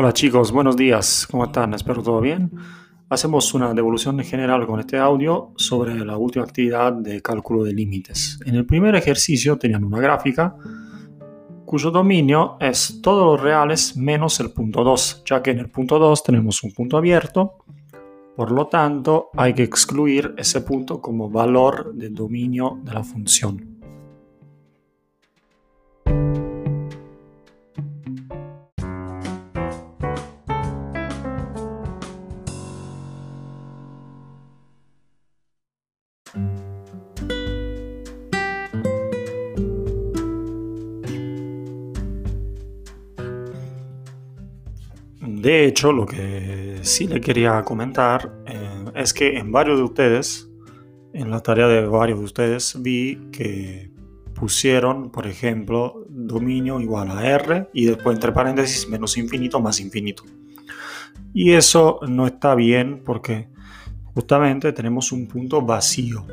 Hola chicos, buenos días, ¿cómo están? Espero todo bien. Hacemos una devolución general con este audio sobre la última actividad de cálculo de límites. En el primer ejercicio tenían una gráfica cuyo dominio es todos los reales menos el punto 2, ya que en el punto 2 tenemos un punto abierto, por lo tanto hay que excluir ese punto como valor de dominio de la función. De hecho, lo que sí le quería comentar eh, es que en varios de ustedes, en la tarea de varios de ustedes, vi que pusieron, por ejemplo, dominio igual a R y después entre paréntesis menos infinito más infinito. Y eso no está bien porque justamente tenemos un punto vacío.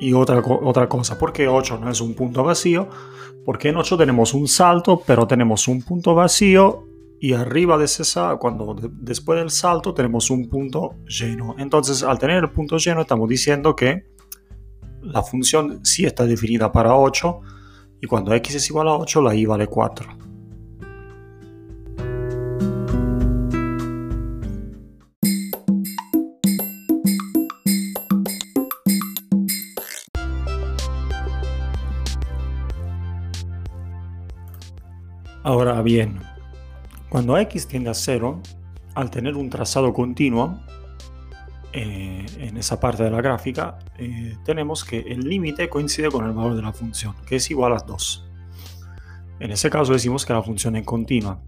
Y otra, otra cosa, ¿por qué 8 no es un punto vacío? Porque en 8 tenemos un salto, pero tenemos un punto vacío y arriba de ese cuando después del salto tenemos un punto lleno. Entonces, al tener el punto lleno, estamos diciendo que la función sí está definida para 8 y cuando x es igual a 8, la y vale 4. Ahora bien, cuando x tiende a 0, al tener un trazado continuo, eh, en esa parte de la gráfica, eh, tenemos que el límite coincide con el valor de la función, que es igual a 2. En ese caso decimos que la función es continua.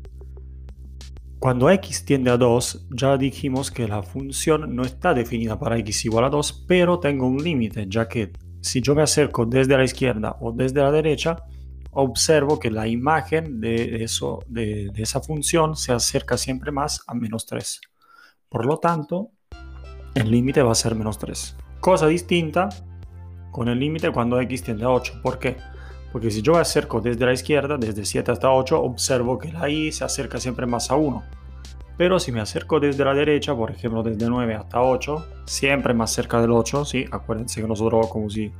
Cuando x tiende a 2, ya dijimos que la función no está definida para x igual a 2, pero tengo un límite, ya que si yo me acerco desde la izquierda o desde la derecha, observo que la imagen de, eso, de, esa función se acerca siempre más a menos 3. Por lo tanto, el límite va a ser menos 3. Cosa distinta con el límite cuando x tiende a 8. ¿Por qué? Porque si yo acerco desde la izquierda, desde 7 hasta 8, observo que la y se acerca siempre más a 1. Pero si me acerco desde la derecha, por ejemplo desde 9 hasta 8, siempre más cerca del 8, ¿sí? Acuérdense que nosotros como si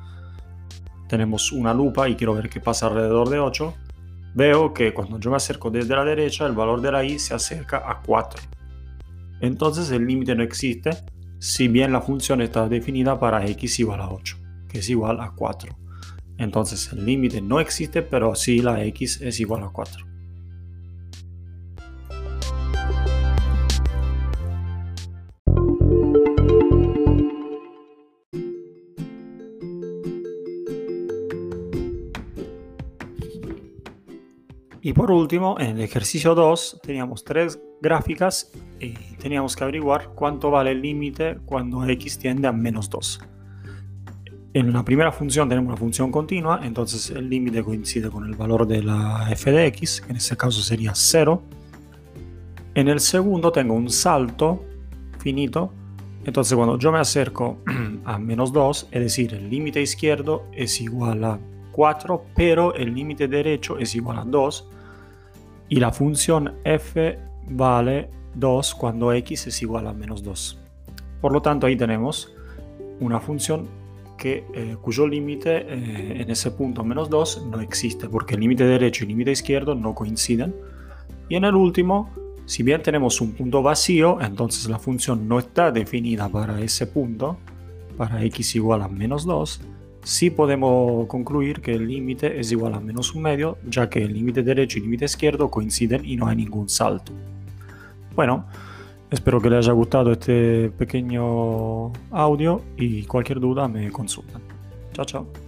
tenemos una lupa y quiero ver qué pasa alrededor de 8, veo que cuando yo me acerco desde la derecha, el valor de la i se acerca a 4. Entonces el límite no existe, si bien la función está definida para x igual a 8, que es igual a 4. Entonces el límite no existe, pero sí la x es igual a 4. Y por último, en el ejercicio 2 teníamos tres gráficas y teníamos que averiguar cuánto vale el límite cuando x tiende a menos 2. En la primera función tenemos una función continua, entonces el límite coincide con el valor de la f de x, que en este caso sería 0. En el segundo tengo un salto finito, entonces cuando yo me acerco a menos 2, es decir, el límite izquierdo es igual a 4, pero el límite derecho es igual a 2 y la función f vale 2 cuando x es igual a menos 2. Por lo tanto, ahí tenemos una función que, eh, cuyo límite eh, en ese punto menos 2 no existe, porque el límite derecho y el límite izquierdo no coinciden. Y en el último, si bien tenemos un punto vacío, entonces la función no está definida para ese punto, para x igual a menos 2, sí podemos concluir que el límite es igual a menos un medio, ya que el límite derecho y el límite izquierdo coinciden y no hay ningún salto. Bueno, espero que les haya gustado este pequeño audio y cualquier duda me consultan. Chao, chao.